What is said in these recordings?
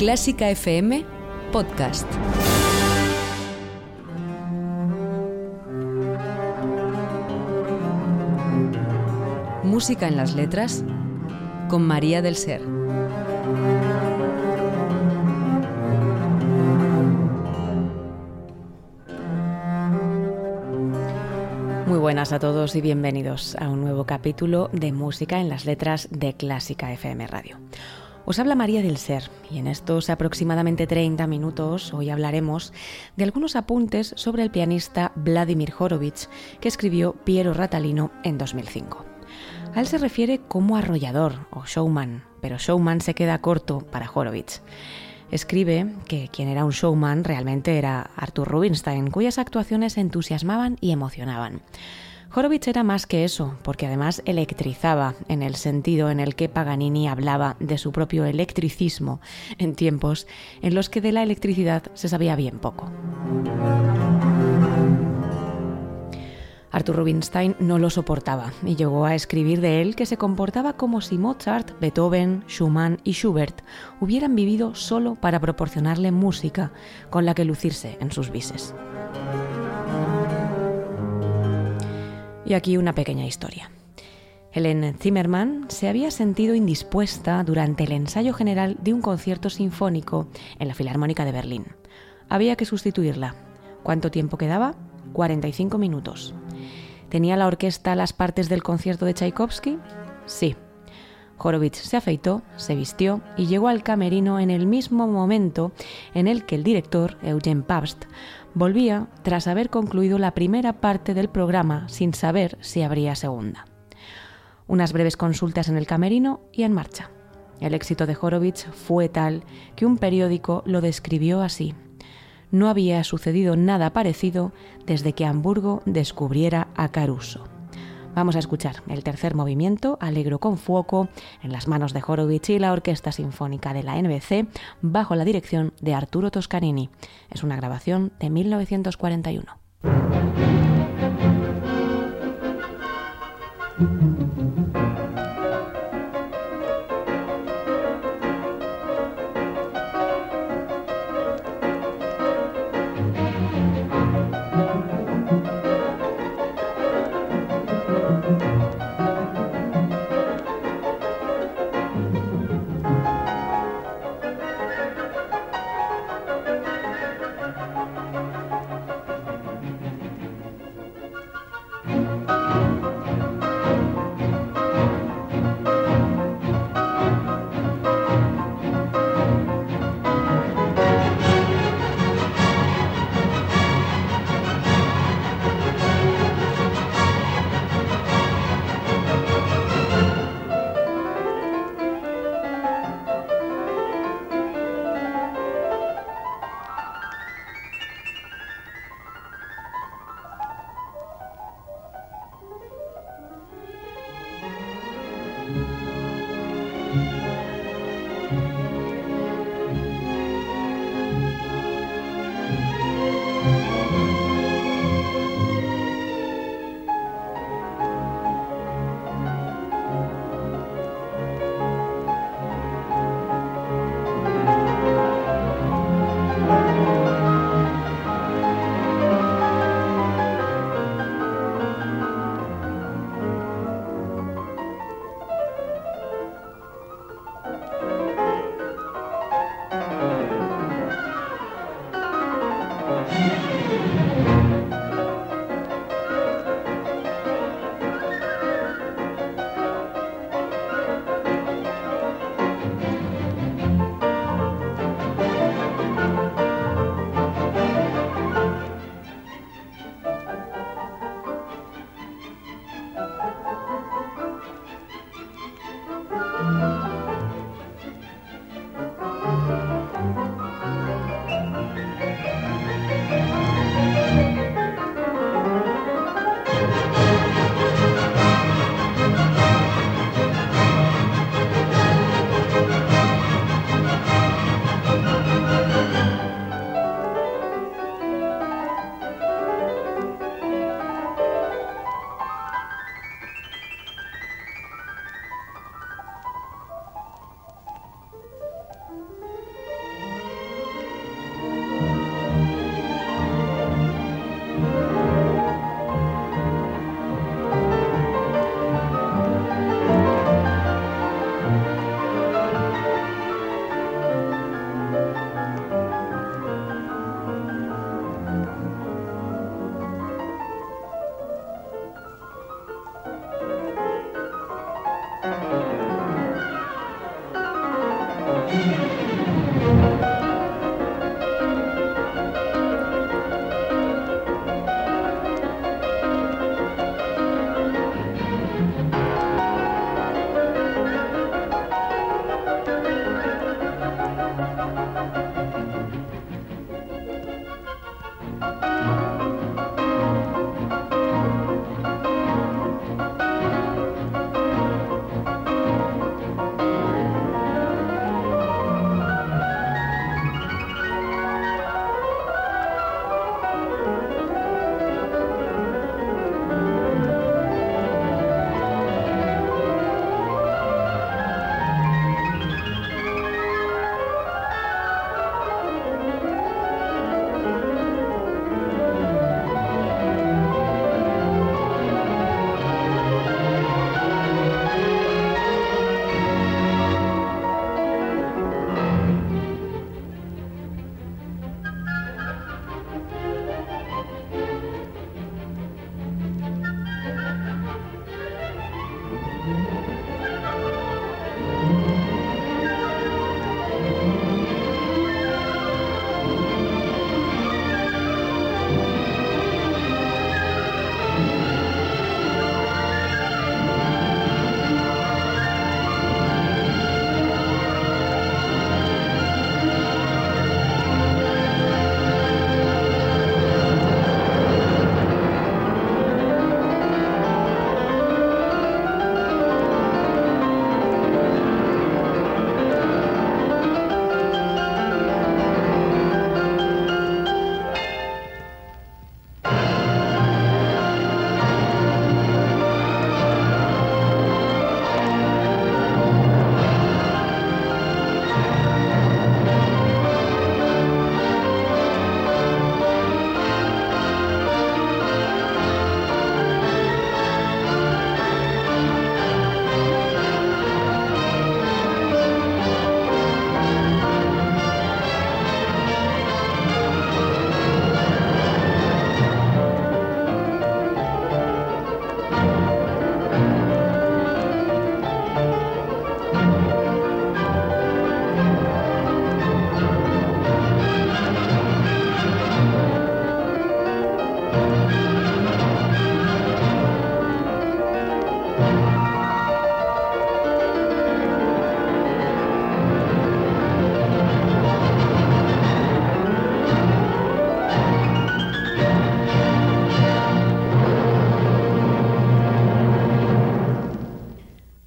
Clásica FM Podcast. Música en las letras con María del Ser. Muy buenas a todos y bienvenidos a un nuevo capítulo de Música en las letras de Clásica FM Radio. Os habla María del Ser y en estos aproximadamente 30 minutos hoy hablaremos de algunos apuntes sobre el pianista Vladimir Horowitz que escribió Piero Ratalino en 2005. A él se refiere como arrollador o showman, pero showman se queda corto para Horowitz. Escribe que quien era un showman realmente era Arthur Rubinstein, cuyas actuaciones entusiasmaban y emocionaban. Horowitz era más que eso, porque además electrizaba en el sentido en el que Paganini hablaba de su propio electricismo en tiempos en los que de la electricidad se sabía bien poco. Arthur Rubinstein no lo soportaba y llegó a escribir de él que se comportaba como si Mozart, Beethoven, Schumann y Schubert hubieran vivido solo para proporcionarle música con la que lucirse en sus bises. Y aquí una pequeña historia. Helen Zimmermann se había sentido indispuesta durante el ensayo general de un concierto sinfónico en la Filarmónica de Berlín. Había que sustituirla. ¿Cuánto tiempo quedaba? 45 minutos. ¿Tenía la orquesta las partes del concierto de Tchaikovsky? Sí. Horowitz se afeitó, se vistió y llegó al camerino en el mismo momento en el que el director, Eugen Pabst, volvía tras haber concluido la primera parte del programa sin saber si habría segunda. Unas breves consultas en el camerino y en marcha. El éxito de Horowitz fue tal que un periódico lo describió así. No había sucedido nada parecido desde que Hamburgo descubriera a Caruso. Vamos a escuchar el tercer movimiento, Alegro con Fuoco, en las manos de Horowitz y la Orquesta Sinfónica de la NBC, bajo la dirección de Arturo Toscanini. Es una grabación de 1941.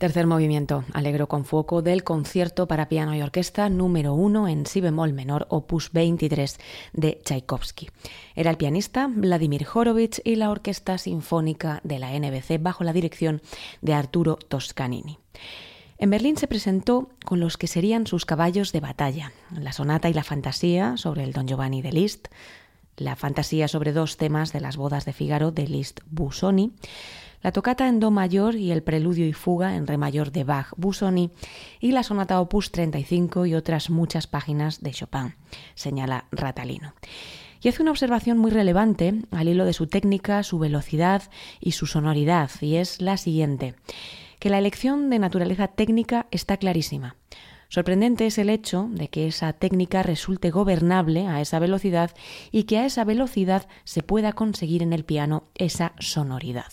Tercer movimiento, alegro con foco del concierto para piano y orquesta número 1 en si bemol menor, opus 23 de Tchaikovsky. Era el pianista Vladimir Horowitz y la orquesta sinfónica de la NBC bajo la dirección de Arturo Toscanini. En Berlín se presentó con los que serían sus caballos de batalla, la sonata y la fantasía sobre el Don Giovanni de Liszt, la fantasía sobre dos temas de las bodas de Figaro de Liszt Busoni, la tocata en Do mayor y el preludio y fuga en Re mayor de Bach Busoni y la sonata opus 35 y otras muchas páginas de Chopin, señala Ratalino. Y hace una observación muy relevante al hilo de su técnica, su velocidad y su sonoridad, y es la siguiente, que la elección de naturaleza técnica está clarísima. Sorprendente es el hecho de que esa técnica resulte gobernable a esa velocidad y que a esa velocidad se pueda conseguir en el piano esa sonoridad.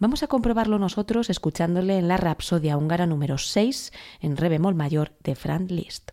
Vamos a comprobarlo nosotros escuchándole en la Rapsodia húngara número 6 en re bemol mayor de Franz Liszt.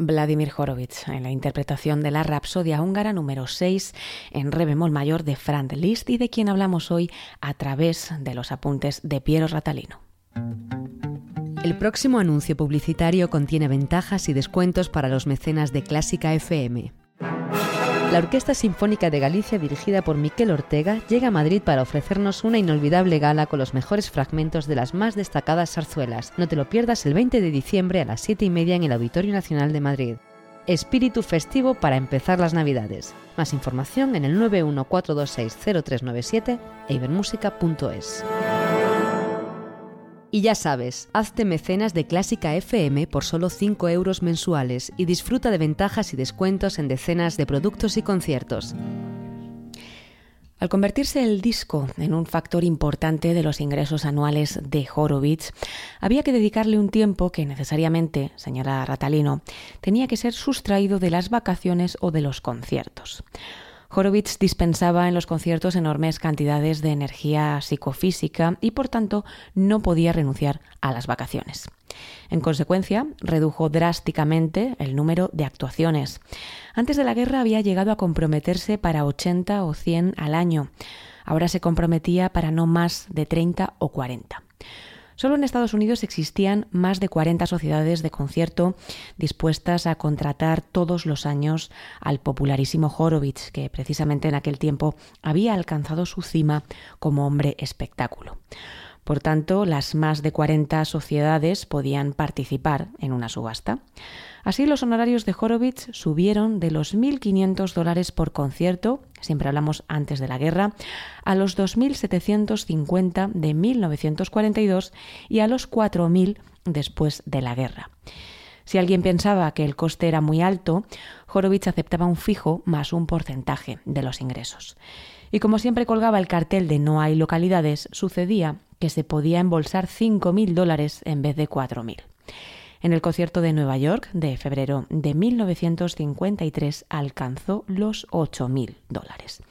Vladimir Horowitz en la interpretación de la Rapsodia húngara número 6 en re bemol mayor de Franz Liszt y de quien hablamos hoy a través de los apuntes de Piero Ratalino. El próximo anuncio publicitario contiene ventajas y descuentos para los mecenas de Clásica FM. La Orquesta Sinfónica de Galicia, dirigida por Miquel Ortega, llega a Madrid para ofrecernos una inolvidable gala con los mejores fragmentos de las más destacadas zarzuelas. No te lo pierdas el 20 de diciembre a las 7 y media en el Auditorio Nacional de Madrid. Espíritu festivo para empezar las Navidades. Más información en el 914260397 e ibermúsica.es. Y ya sabes, hazte mecenas de Clásica FM por solo 5 euros mensuales y disfruta de ventajas y descuentos en decenas de productos y conciertos. Al convertirse el disco en un factor importante de los ingresos anuales de Horowitz, había que dedicarle un tiempo que necesariamente, señora Ratalino, tenía que ser sustraído de las vacaciones o de los conciertos. Horowitz dispensaba en los conciertos enormes cantidades de energía psicofísica y por tanto no podía renunciar a las vacaciones. En consecuencia, redujo drásticamente el número de actuaciones. Antes de la guerra había llegado a comprometerse para 80 o 100 al año. Ahora se comprometía para no más de 30 o 40. Solo en Estados Unidos existían más de 40 sociedades de concierto dispuestas a contratar todos los años al popularísimo Horowitz, que precisamente en aquel tiempo había alcanzado su cima como hombre espectáculo. Por tanto, las más de 40 sociedades podían participar en una subasta. Así, los honorarios de Horowitz subieron de los 1.500 dólares por concierto, siempre hablamos antes de la guerra, a los 2.750 de 1942 y a los 4.000 después de la guerra. Si alguien pensaba que el coste era muy alto, Horowitz aceptaba un fijo más un porcentaje de los ingresos. Y como siempre colgaba el cartel de no hay localidades, sucedía que se podía embolsar 5.000 dólares en vez de 4.000. En el concierto de Nueva York de febrero de 1953 alcanzó los 8.000 dólares.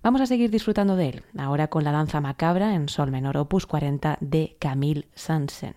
Vamos a seguir disfrutando de él, ahora con la danza macabra en sol menor opus 40 de Camille Sansen.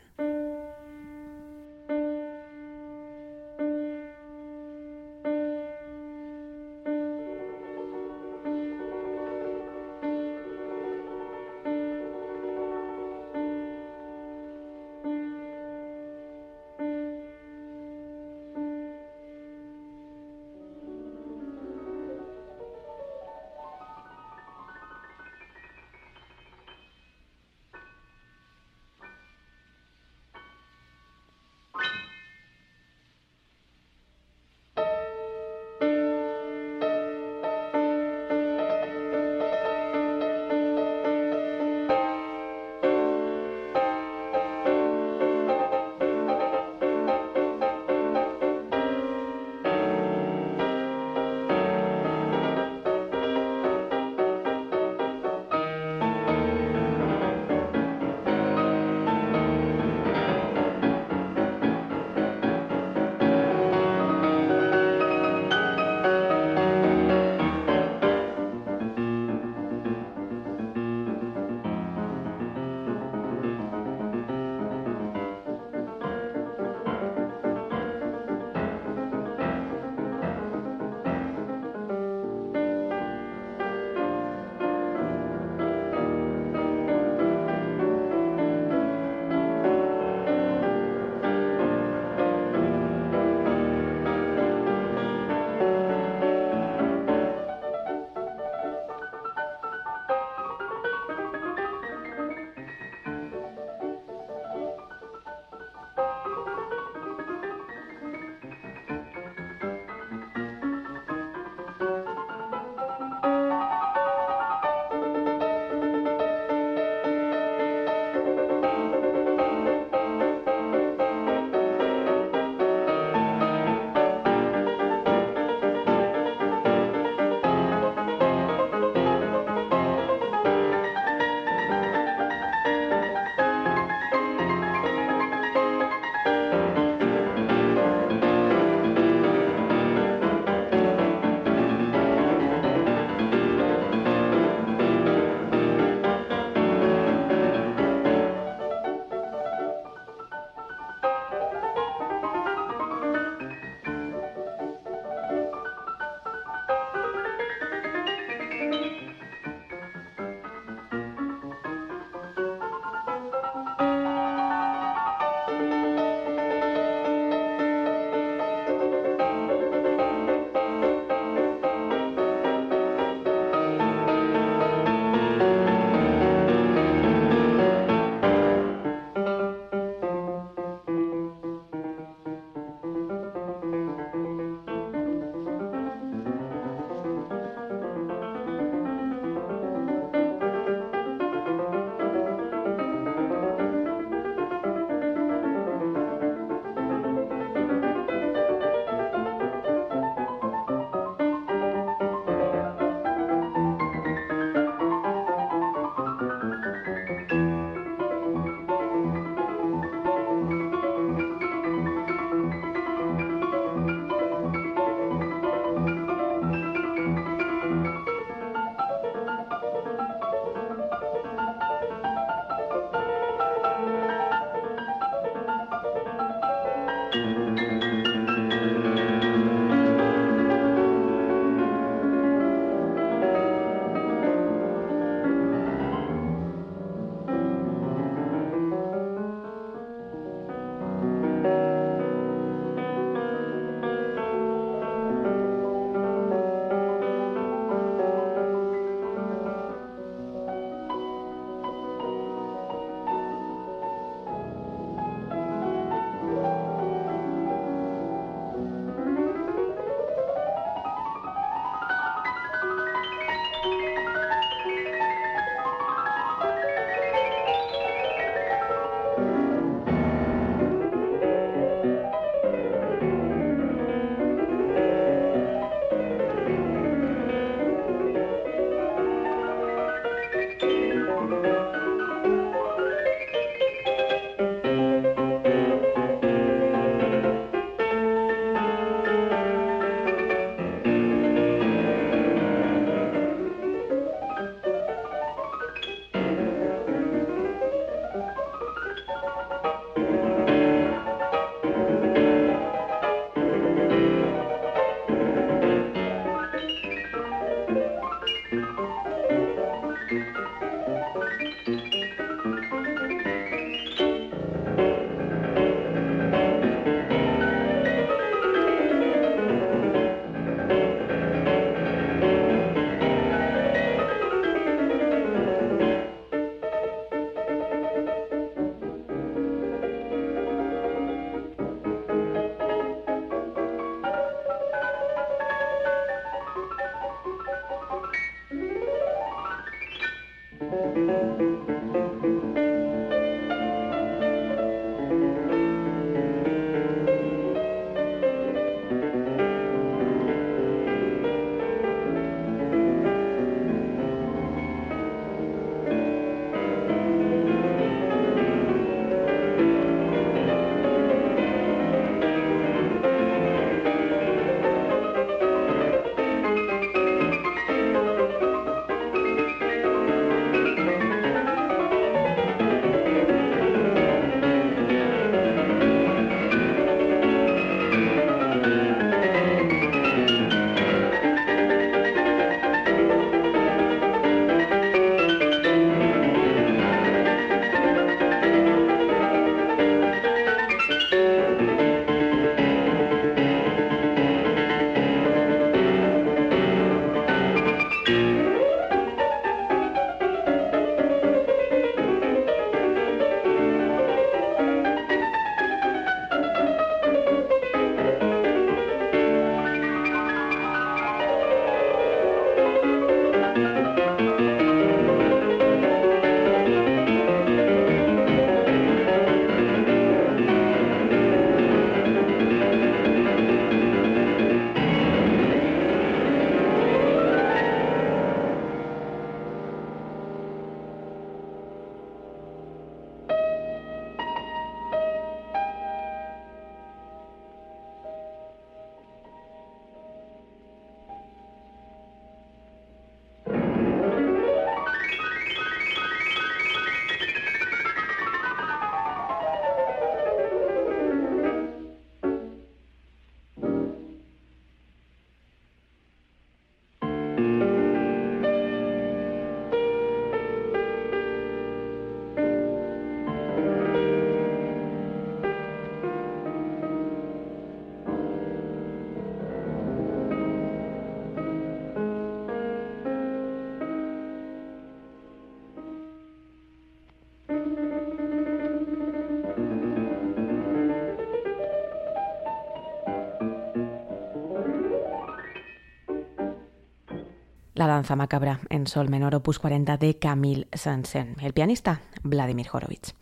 La danza macabra en sol menor opus 40 de Camille Sansen, el pianista Vladimir Horowitz.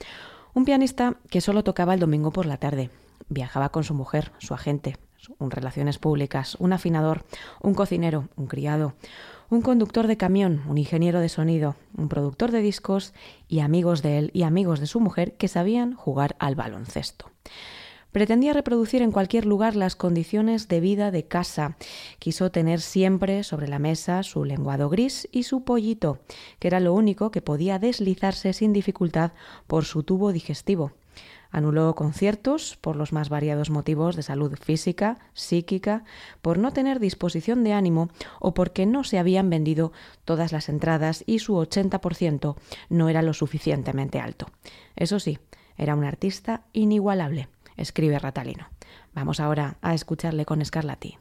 Un pianista que solo tocaba el domingo por la tarde. Viajaba con su mujer, su agente, un relaciones públicas, un afinador, un cocinero, un criado, un conductor de camión, un ingeniero de sonido, un productor de discos y amigos de él y amigos de su mujer que sabían jugar al baloncesto. Pretendía reproducir en cualquier lugar las condiciones de vida de casa. Quiso tener siempre sobre la mesa su lenguado gris y su pollito, que era lo único que podía deslizarse sin dificultad por su tubo digestivo. Anuló conciertos por los más variados motivos de salud física, psíquica, por no tener disposición de ánimo o porque no se habían vendido todas las entradas y su 80% no era lo suficientemente alto. Eso sí, era un artista inigualable escribe Ratalino. Vamos ahora a escucharle con Scarlatti.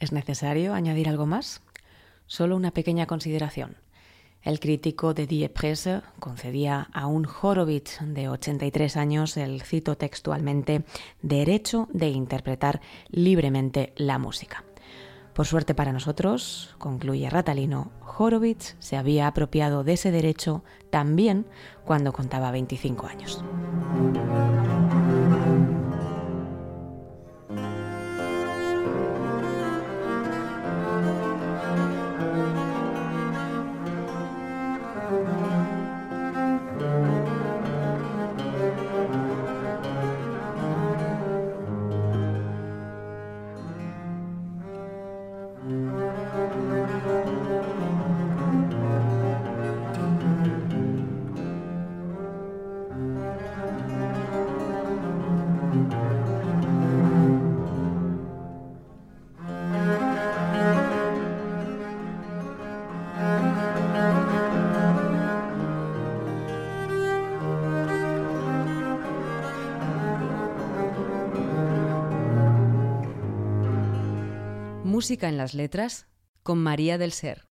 ¿Es necesario añadir algo más? Solo una pequeña consideración. El crítico de Die Presse concedía a un Horowitz de 83 años el, cito textualmente, derecho de interpretar libremente la música. Por suerte para nosotros, concluye Ratalino, Horowitz se había apropiado de ese derecho también cuando contaba 25 años. Música en las letras con María del Ser.